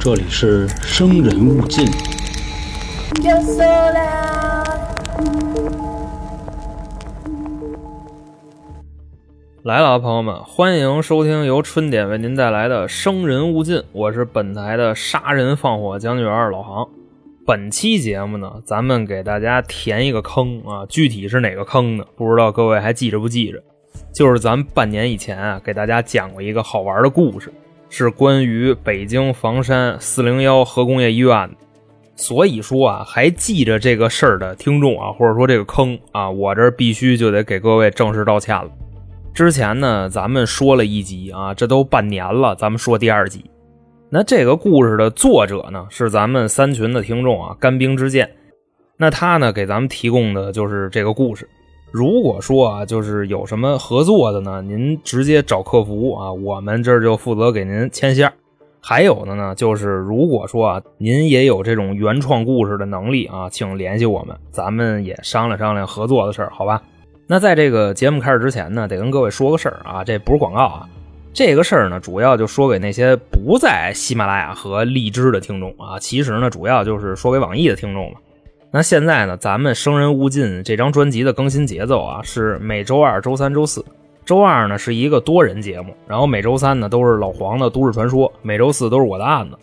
这里是生人勿近。来了啊，朋友们，欢迎收听由春点为您带来的《生人勿近》，我是本台的杀人放火将军员老航。本期节目呢，咱们给大家填一个坑啊，具体是哪个坑呢？不知道各位还记着不记着？就是咱半年以前啊，给大家讲过一个好玩的故事，是关于北京房山四零幺核工业医院。所以说啊，还记着这个事儿的听众啊，或者说这个坑啊，我这必须就得给各位正式道歉了。之前呢，咱们说了一集啊，这都半年了，咱们说第二集。那这个故事的作者呢，是咱们三群的听众啊，干冰之剑。那他呢，给咱们提供的就是这个故事。如果说啊，就是有什么合作的呢，您直接找客服啊，我们这儿就负责给您牵线。还有的呢，就是如果说啊，您也有这种原创故事的能力啊，请联系我们，咱们也商量商量合作的事儿，好吧？那在这个节目开始之前呢，得跟各位说个事儿啊，这不是广告啊，这个事儿呢，主要就说给那些不在喜马拉雅和荔枝的听众啊，其实呢，主要就是说给网易的听众嘛。那现在呢，咱们《生人勿近》这张专辑的更新节奏啊，是每周二、周三、周四。周二呢是一个多人节目，然后每周三呢都是老黄的都市传说，每周四都是我的案子。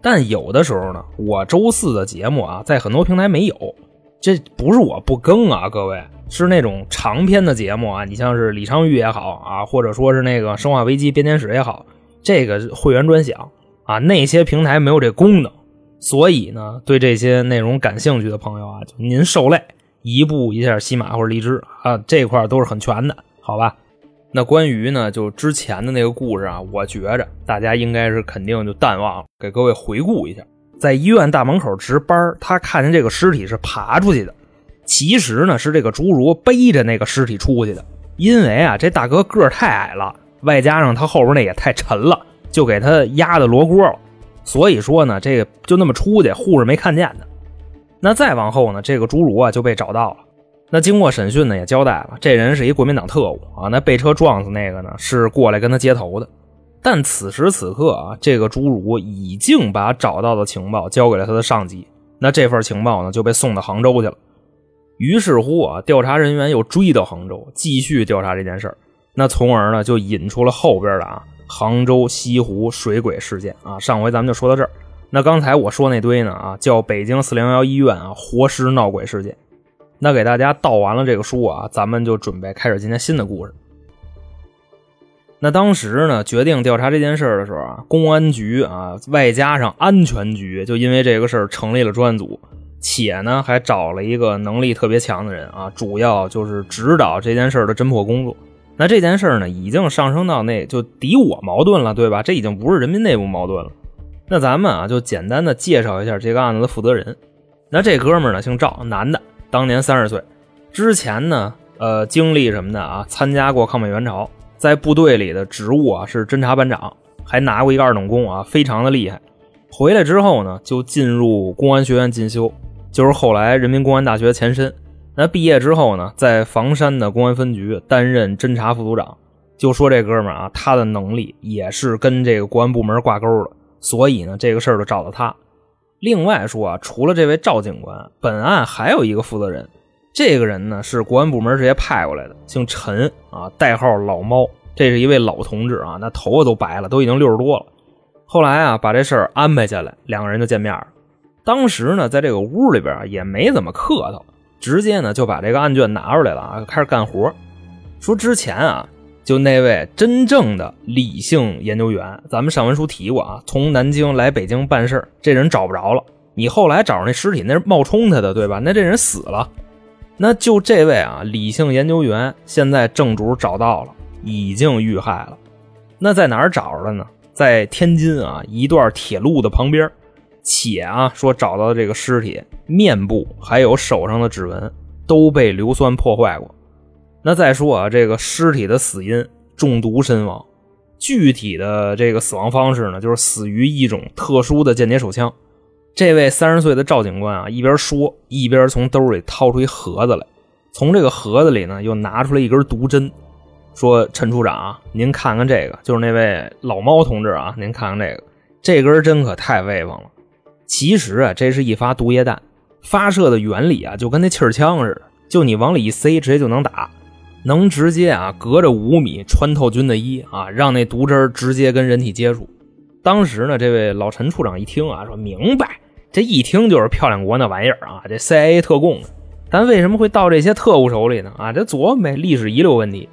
但有的时候呢，我周四的节目啊，在很多平台没有，这不是我不更啊，各位，是那种长篇的节目啊，你像是李昌钰也好啊，或者说是那个《生化危机》编年史也好，这个会员专享啊，那些平台没有这功能，所以呢，对这些内容感兴趣的朋友啊，就您受累，移步一下西马或者荔枝啊，这块都是很全的，好吧？那关于呢，就之前的那个故事啊，我觉着大家应该是肯定就淡忘了，给各位回顾一下。在医院大门口值班，他看见这个尸体是爬出去的，其实呢是这个侏儒背着那个尸体出去的。因为啊，这大哥个儿太矮了，外加上他后边那也太沉了，就给他压的罗锅了。所以说呢，这个就那么出去，护士没看见他。那再往后呢，这个侏儒啊就被找到了。那经过审讯呢，也交代了，这人是一国民党特务啊。那被车撞死那个呢，是过来跟他接头的。但此时此刻啊，这个侏儒已经把找到的情报交给了他的上级。那这份情报呢，就被送到杭州去了。于是乎啊，调查人员又追到杭州，继续调查这件事儿。那从而呢，就引出了后边的啊，杭州西湖水鬼事件啊。上回咱们就说到这儿。那刚才我说那堆呢啊，叫北京四零幺医院啊活尸闹鬼事件。那给大家道完了这个书啊，咱们就准备开始今天新的故事。那当时呢，决定调查这件事儿的时候啊，公安局啊，外加上安全局，就因为这个事儿成立了专案组，且呢还找了一个能力特别强的人啊，主要就是指导这件事儿的侦破工作。那这件事儿呢，已经上升到那就敌我矛盾了，对吧？这已经不是人民内部矛盾了。那咱们啊，就简单的介绍一下这个案子的负责人。那这哥们儿呢，姓赵，男的。当年三十岁，之前呢，呃，经历什么的啊？参加过抗美援朝，在部队里的职务啊是侦察班长，还拿过一个二等功啊，非常的厉害。回来之后呢，就进入公安学院进修，就是后来人民公安大学前身。那毕业之后呢，在房山的公安分局担任侦查副组长。就说这哥们儿啊，他的能力也是跟这个公安部门挂钩的，所以呢，这个事儿就找到他。另外说啊，除了这位赵警官，本案还有一个负责人，这个人呢是国安部门直接派过来的，姓陈啊，代号老猫。这是一位老同志啊，那头发都白了，都已经六十多了。后来啊，把这事儿安排下来，两个人就见面了。当时呢，在这个屋里边也没怎么客套，直接呢就把这个案卷拿出来了啊，开始干活。说之前啊。就那位真正的李姓研究员，咱们上文书提过啊，从南京来北京办事这人找不着了。你后来找着那尸体，那是冒充他的，对吧？那这人死了。那就这位啊，李姓研究员，现在正主找到了，已经遇害了。那在哪儿找着的呢？在天津啊，一段铁路的旁边。且啊，说找到的这个尸体，面部还有手上的指纹都被硫酸破坏过。那再说啊，这个尸体的死因中毒身亡，具体的这个死亡方式呢，就是死于一种特殊的间谍手枪。这位三十岁的赵警官啊，一边说一边从兜里掏出一盒子来，从这个盒子里呢又拿出来一根毒针，说：“陈处长啊，您看看这个，就是那位老猫同志啊，您看看这个，这根针可太威风了。其实啊，这是一发毒液弹，发射的原理啊，就跟那气儿枪似的，就你往里一塞，直接就能打，能直接啊，隔着五米穿透军的衣啊，让那毒针直接跟人体接触。当时呢，这位老陈处长一听啊，说明白，这一听就是漂亮国那玩意儿啊，这 CIA 特供的。但为什么会到这些特务手里呢？啊，这琢磨呗，历史遗留问题。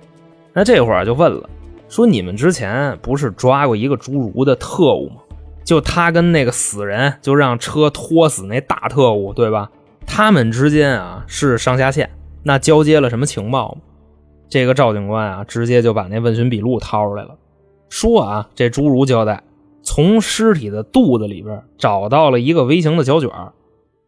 那这会儿就问了，说你们之前不是抓过一个侏儒的特务吗？就他跟那个死人，就让车拖死那大特务，对吧？他们之间啊是上下线，那交接了什么情报？这个赵警官啊，直接就把那问询笔录掏出来了，说啊，这侏儒交代，从尸体的肚子里边找到了一个微型的胶卷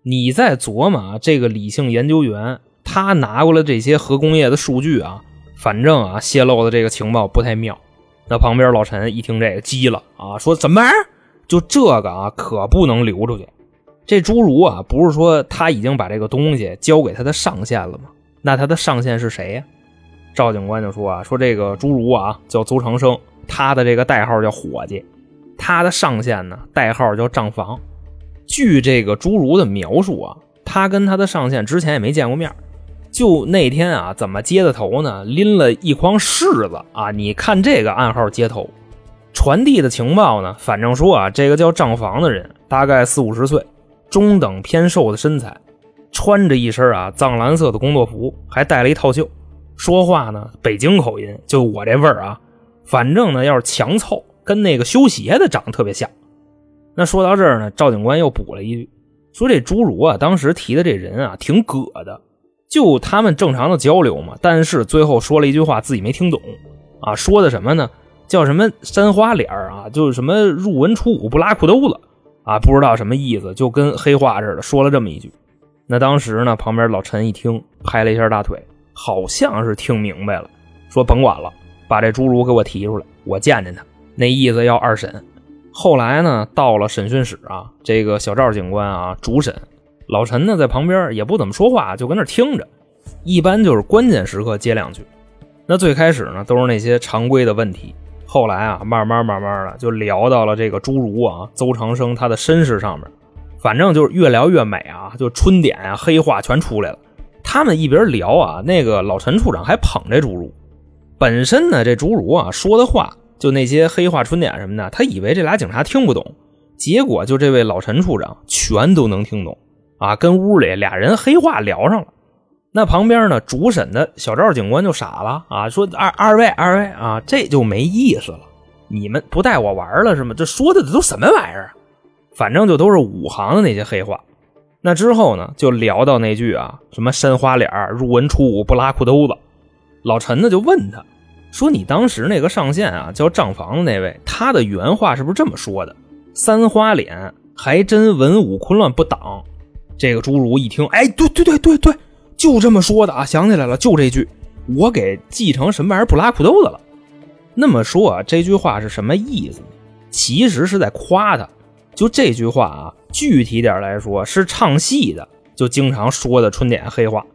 你在琢磨啊这个理性研究员，他拿过来这些核工业的数据啊，反正啊泄露的这个情报不太妙。那旁边老陈一听这个急了啊，说怎么？就这个啊，可不能流出去。这侏儒啊，不是说他已经把这个东西交给他的上线了吗？那他的上线是谁呀？赵警官就说啊，说这个侏儒啊叫邹长生，他的这个代号叫伙计，他的上线呢代号叫账房。据这个侏儒的描述啊，他跟他的上线之前也没见过面，就那天啊，怎么接的头呢？拎了一筐柿子啊！你看这个暗号接头，传递的情报呢，反正说啊，这个叫账房的人大概四五十岁，中等偏瘦的身材，穿着一身啊藏蓝色的工作服，还戴了一套袖，说话呢北京口音，就我这味儿啊，反正呢要是强凑，跟那个修鞋的长得特别像。那说到这儿呢，赵警官又补了一句，说这侏儒啊，当时提的这人啊，挺葛的，就他们正常的交流嘛。但是最后说了一句话，自己没听懂啊，说的什么呢？叫什么山花脸儿啊，就是什么入文出武不拉裤兜子啊，不知道什么意思，就跟黑话似的，说了这么一句。那当时呢，旁边老陈一听，拍了一下大腿，好像是听明白了，说甭管了，把这侏儒给我提出来，我见见他，那意思要二审。后来呢，到了审讯室啊，这个小赵警官啊主审，老陈呢在旁边也不怎么说话，就跟那听着。一般就是关键时刻接两句。那最开始呢都是那些常规的问题，后来啊慢慢慢慢的就聊到了这个侏儒啊邹长生他的身世上面，反正就是越聊越美啊，就春点啊黑话全出来了。他们一边聊啊，那个老陈处长还捧这侏儒，本身呢这侏儒啊说的话。就那些黑话春点什么的，他以为这俩警察听不懂，结果就这位老陈处长全都能听懂啊！跟屋里俩人黑话聊上了。那旁边呢，主审的小赵警官就傻了啊，说二二位二位啊，这就没意思了，你们不带我玩了是吗？这说的都什么玩意儿？反正就都是五行的那些黑话。那之后呢，就聊到那句啊，什么山花脸入文出武不拉裤兜子。老陈呢就问他。说你当时那个上线啊，叫账房的那位，他的原话是不是这么说的？三花脸还真文武昆乱不挡。这个侏儒一听，哎，对对对对对，就这么说的啊，想起来了，就这句，我给记成什么玩意儿不拉裤兜子了。那么说啊，这句话是什么意思呢？其实是在夸他。就这句话啊，具体点来说，是唱戏的就经常说的春点黑话。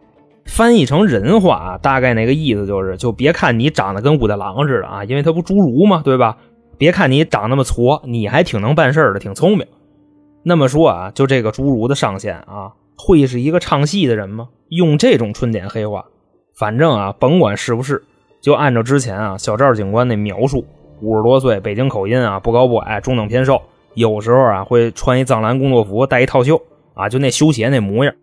翻译成人话啊，大概那个意思就是，就别看你长得跟武大郎似的啊，因为他不侏儒嘛，对吧？别看你长那么矬，你还挺能办事的，挺聪明。那么说啊，就这个侏儒的上线啊，会是一个唱戏的人吗？用这种春点黑话，反正啊，甭管是不是，就按照之前啊小赵警官那描述，五十多岁，北京口音啊，不高不矮，中等偏瘦，有时候啊会穿一藏蓝工作服，带一套袖啊，就那修鞋那模样。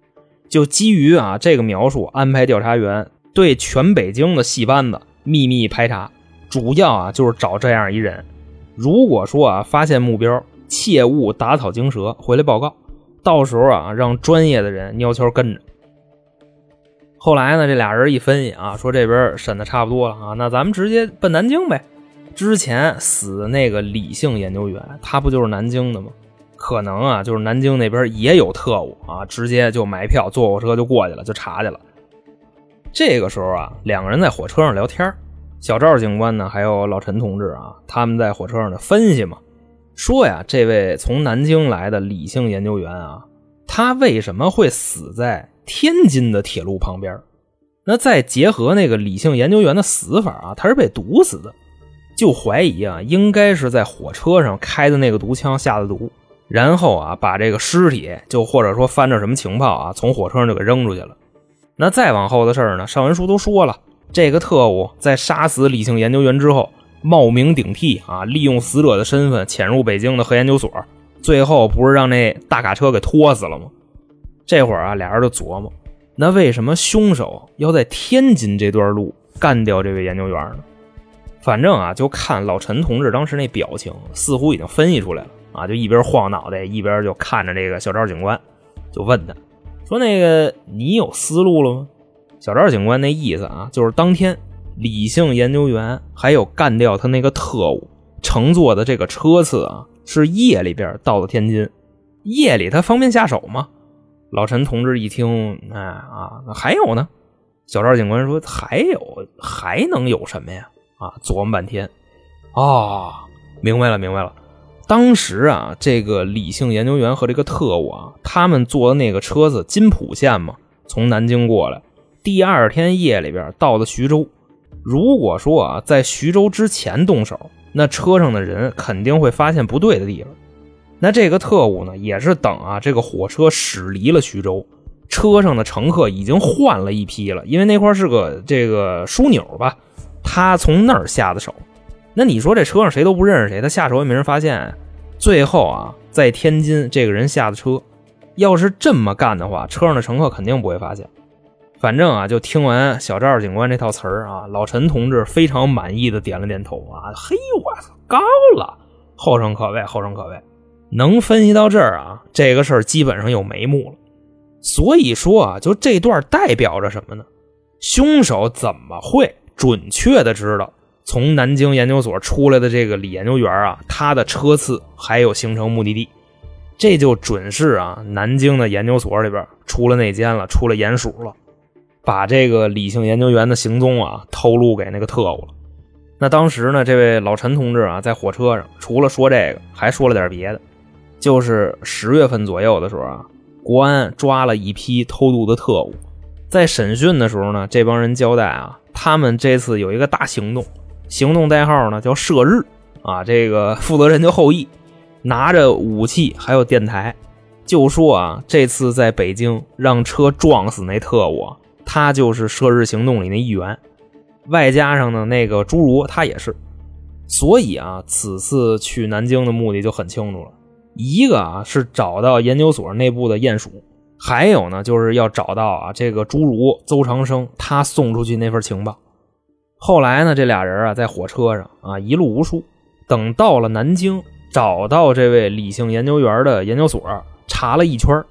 就基于啊这个描述，安排调查员对全北京的戏班子秘密排查，主要啊就是找这样一人。如果说啊发现目标，切勿打草惊蛇，回来报告。到时候啊让专业的人悄悄跟着。后来呢，这俩人一分析啊，说这边审的差不多了啊，那咱们直接奔南京呗。之前死的那个李姓研究员，他不就是南京的吗？可能啊，就是南京那边也有特务啊，直接就买票坐火车就过去了，就查去了。这个时候啊，两个人在火车上聊天小赵警官呢，还有老陈同志啊，他们在火车上的分析嘛，说呀，这位从南京来的李姓研究员啊，他为什么会死在天津的铁路旁边？那再结合那个李姓研究员的死法啊，他是被毒死的。就怀疑啊，应该是在火车上开的那个毒枪下的毒，然后啊，把这个尸体就或者说翻着什么情报啊，从火车上就给扔出去了。那再往后的事儿呢，上文书都说了，这个特务在杀死理性研究员之后，冒名顶替啊，利用死者的身份潜入北京的核研究所，最后不是让那大卡车给拖死了吗？这会儿啊，俩人就琢磨，那为什么凶手要在天津这段路干掉这位研究员呢？反正啊，就看老陈同志当时那表情，似乎已经分析出来了啊，就一边晃脑袋，一边就看着这个小赵警官，就问他说：“那个你有思路了吗？”小赵警官那意思啊，就是当天理性研究员还有干掉他那个特务乘坐的这个车次啊，是夜里边到了天津，夜里他方便下手吗？老陈同志一听，哎啊，还有呢？小赵警官说：“还有，还能有什么呀？”啊，琢磨半天，哦，明白了，明白了。当时啊，这个理性研究员和这个特务啊，他们坐的那个车子金浦线嘛，从南京过来，第二天夜里边到了徐州。如果说啊，在徐州之前动手，那车上的人肯定会发现不对的地方。那这个特务呢，也是等啊，这个火车驶离了徐州，车上的乘客已经换了一批了，因为那块是个这个枢纽吧。他从那儿下的手，那你说这车上谁都不认识谁，他下手也没人发现啊。最后啊，在天津这个人下的车，要是这么干的话，车上的乘客肯定不会发现。反正啊，就听完小赵警官这套词儿啊，老陈同志非常满意的点了点头啊，嘿，我操，高了，后生可畏，后生可畏。能分析到这儿啊，这个事儿基本上有眉目了。所以说啊，就这段代表着什么呢？凶手怎么会？准确的知道从南京研究所出来的这个李研究员啊，他的车次还有行程目的地，这就准是啊，南京的研究所里边出了内奸了，出了鼹鼠了，把这个李姓研究员的行踪啊透露给那个特务了。那当时呢，这位老陈同志啊，在火车上除了说这个，还说了点别的，就是十月份左右的时候啊，国安抓了一批偷渡的特务，在审讯的时候呢，这帮人交代啊。他们这次有一个大行动，行动代号呢叫“射日”，啊，这个 负责人叫后羿，拿着武器还有电台，就说啊，这次在北京让车撞死那特务，他就是“射日”行动里那一员，外加上呢那个侏儒他也是，所以啊，此次去南京的目的就很清楚了，一个啊是找到研究所内部的鼹鼠。还有呢，就是要找到啊，这个侏儒邹长生他送出去那份情报。后来呢，这俩人啊在火车上啊一路无书，等到了南京，找到这位李姓研究员的研究所，查了一圈，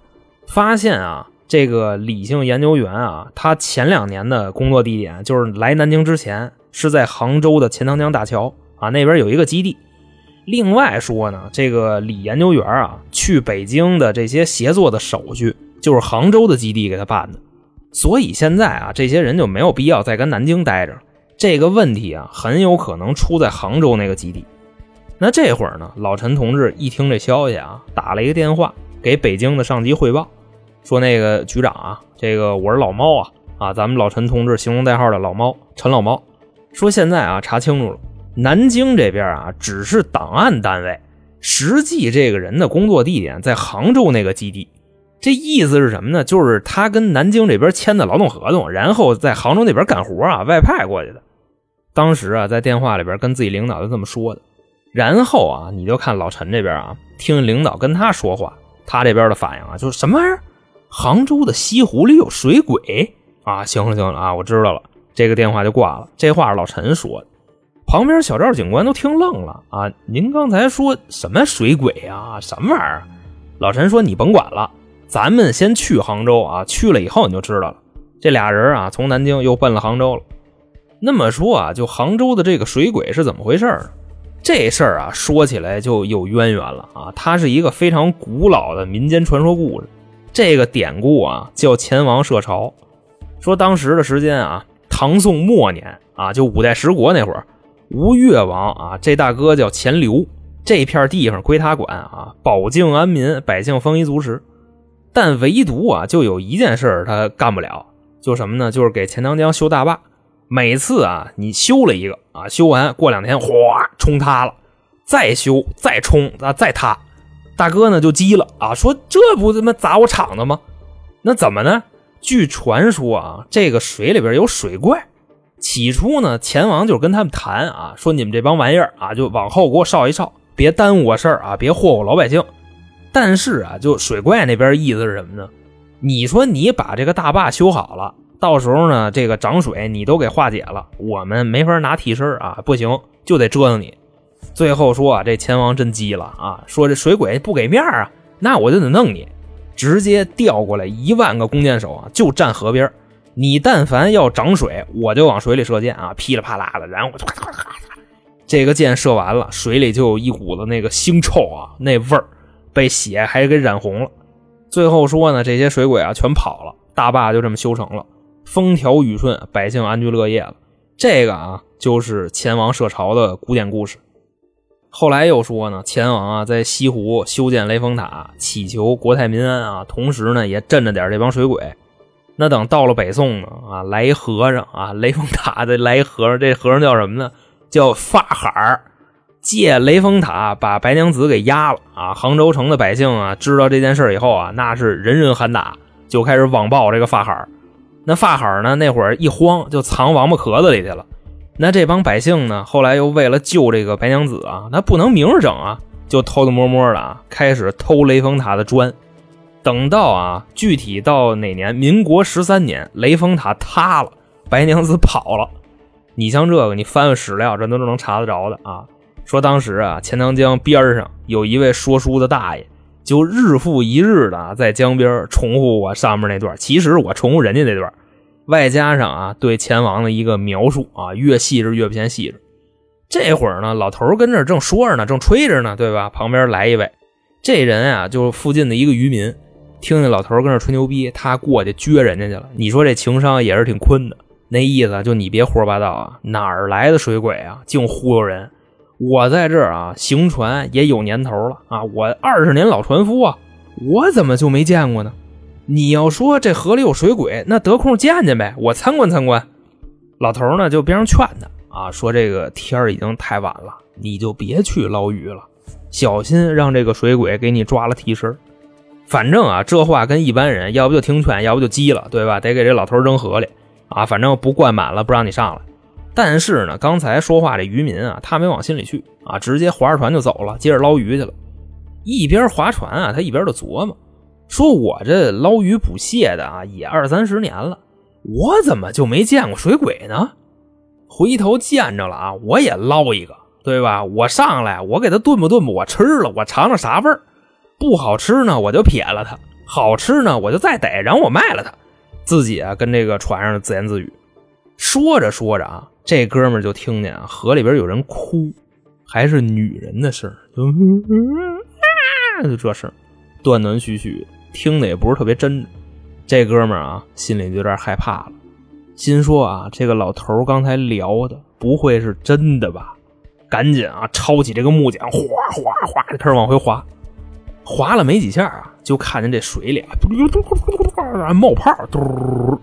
发现啊，这个李姓研究员啊，他前两年的工作地点就是来南京之前是在杭州的钱塘江大桥啊那边有一个基地。另外说呢，这个李研究员啊去北京的这些协作的手续。就是杭州的基地给他办的，所以现在啊，这些人就没有必要再跟南京待着。这个问题啊，很有可能出在杭州那个基地。那这会儿呢，老陈同志一听这消息啊，打了一个电话给北京的上级汇报，说那个局长啊，这个我是老猫啊，啊，咱们老陈同志行动代号的老猫陈老猫，说现在啊查清楚了，南京这边啊只是档案单位，实际这个人的工作地点在杭州那个基地。这意思是什么呢？就是他跟南京这边签的劳动合同，然后在杭州那边干活啊，外派过去的。当时啊，在电话里边跟自己领导就这么说的。然后啊，你就看老陈这边啊，听领导跟他说话，他这边的反应啊，就是什么玩意儿？杭州的西湖里有水鬼啊？行了行了啊，我知道了。这个电话就挂了。这话是老陈说的。旁边小赵警官都听愣了啊！您刚才说什么水鬼啊？什么玩意儿？老陈说：“你甭管了。”咱们先去杭州啊，去了以后你就知道了。这俩人啊，从南京又奔了杭州了。那么说啊，就杭州的这个水鬼是怎么回事？这事儿啊，说起来就有渊源了啊。它是一个非常古老的民间传说故事。这个典故啊，叫钱王设朝。说当时的时间啊，唐宋末年啊，就五代十国那会儿，吴越王啊，这大哥叫钱镠，这片地方归他管啊，保境安民，百姓丰衣足食。但唯独啊，就有一件事他干不了，就什么呢？就是给钱塘江修大坝。每次啊，你修了一个啊，修完过两天哗冲塌了，再修再冲啊再塌，大哥呢就急了啊，说这不他妈砸我厂子吗？那怎么呢？据传说啊，这个水里边有水怪。起初呢，钱王就跟他们谈啊，说你们这帮玩意儿啊，就往后给我稍一稍，别耽误我事儿啊，别祸祸老百姓。但是啊，就水怪那边意思是什么呢？你说你把这个大坝修好了，到时候呢，这个涨水你都给化解了，我们没法拿替身啊，不行，就得折腾你。最后说啊，这钱王真急了啊，说这水鬼不给面啊，那我就得弄你，直接调过来一万个弓箭手啊，就站河边。你但凡要涨水，我就往水里射箭啊，噼里啪啦的，然后我就咔咔咔，这个箭射完了，水里就有一股子那个腥臭啊，那味儿被血还给染红了。最后说呢，这些水鬼啊全跑了，大坝就这么修成了，风调雨顺，百姓安居乐业了。这个啊就是钱王设朝的古典故事。后来又说呢，钱王啊在西湖修建雷峰塔，祈求国泰民安啊，同时呢也镇着点这帮水鬼。那等到了北宋呢，啊，来一和尚啊，雷峰塔的来一和尚，这和尚叫什么呢？叫法海儿，借雷峰塔把白娘子给压了啊！杭州城的百姓啊，知道这件事以后啊，那是人人喊打，就开始网暴这个法海儿。那法海儿呢，那会儿一慌就藏王八壳子里去了。那这帮百姓呢，后来又为了救这个白娘子啊，那不能明着整啊，就偷偷摸摸的啊，开始偷雷峰塔的砖。等到啊，具体到哪年？民国十三年，雷峰塔塌了，白娘子跑了。你像这个，你翻翻史料，这都是能查得着的啊。说当时啊，钱塘江边上有一位说书的大爷，就日复一日的在江边重复我上面那段。其实我重复人家那段，外加上啊对钱王的一个描述啊，越细致越不嫌细致。这会儿呢，老头跟这正说着呢，正吹着呢，对吧？旁边来一位，这人啊，就是附近的一个渔民。听见老头跟这吹牛逼，他过去撅人家去了。你说这情商也是挺坤的。那意思就你别胡说八道啊！哪儿来的水鬼啊？净忽悠人！我在这儿啊，行船也有年头了啊，我二十年老船夫啊，我怎么就没见过呢？你要说这河里有水鬼，那得空见见呗，我参观参观。老头呢就边上劝他啊，说这个天已经太晚了，你就别去捞鱼了，小心让这个水鬼给你抓了替身。反正啊，这话跟一般人，要不就听劝，要不就急了，对吧？得给这老头扔河里啊！反正不灌满了，不让你上来。但是呢，刚才说话这渔民啊，他没往心里去啊，直接划着船就走了，接着捞鱼去了。一边划船啊，他一边就琢磨：说我这捞鱼捕蟹的啊，也二三十年了，我怎么就没见过水鬼呢？回头见着了啊，我也捞一个，对吧？我上来，我给他炖吧炖吧，我吃了，我尝尝啥味儿。不好吃呢，我就撇了它；好吃呢，我就再逮，然后我卖了它。自己啊，跟这个船上自言自语，说着说着啊，这哥们就听见，河里边有人哭，还是女人的声 就这声，断断续续，听的也不是特别真。这哥们啊，心里就有点害怕了，心说啊，这个老头刚才聊的不会是真的吧？赶紧啊，抄起这个木桨，哗哗哗就开始往回划。划了没几下啊，就看见这水里啊，嘟嘟嘟嘟嘟嘟冒泡，嘟，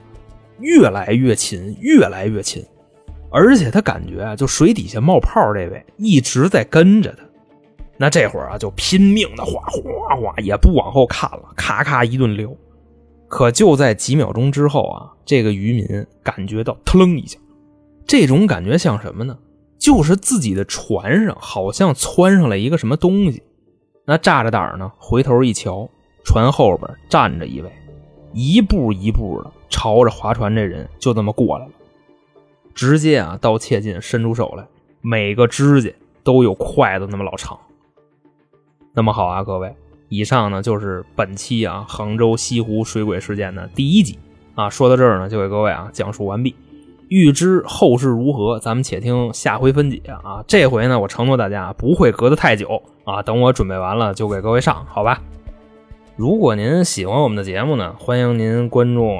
越来越勤，越来越勤，而且他感觉啊，就水底下冒泡这位一直在跟着他。那这会儿啊，就拼命的划划划，也不往后看了，咔咔一顿溜。可就在几秒钟之后啊，这个渔民感觉到腾一下，这种感觉像什么呢？就是自己的船上好像窜上来一个什么东西。那炸着胆呢，回头一瞧，船后边站着一位，一步一步的朝着划船这人就这么过来了，直接啊到切近，伸出手来，每个指甲都有筷子那么老长。那么好啊，各位，以上呢就是本期啊杭州西湖水鬼事件的第一集啊，说到这儿呢，就给各位啊讲述完毕。欲知后事如何，咱们且听下回分解啊！这回呢，我承诺大家不会隔得太久啊，等我准备完了就给各位上，好吧？如果您喜欢我们的节目呢，欢迎您关注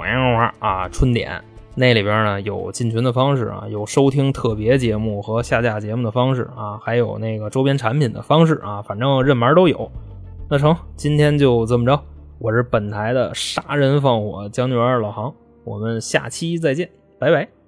啊春点，那里边呢有进群的方式啊，有收听特别节目和下架节目的方式啊，还有那个周边产品的方式啊，反正任门都有。那成，今天就这么着，我是本台的杀人放火将军老航，我们下期再见，拜拜。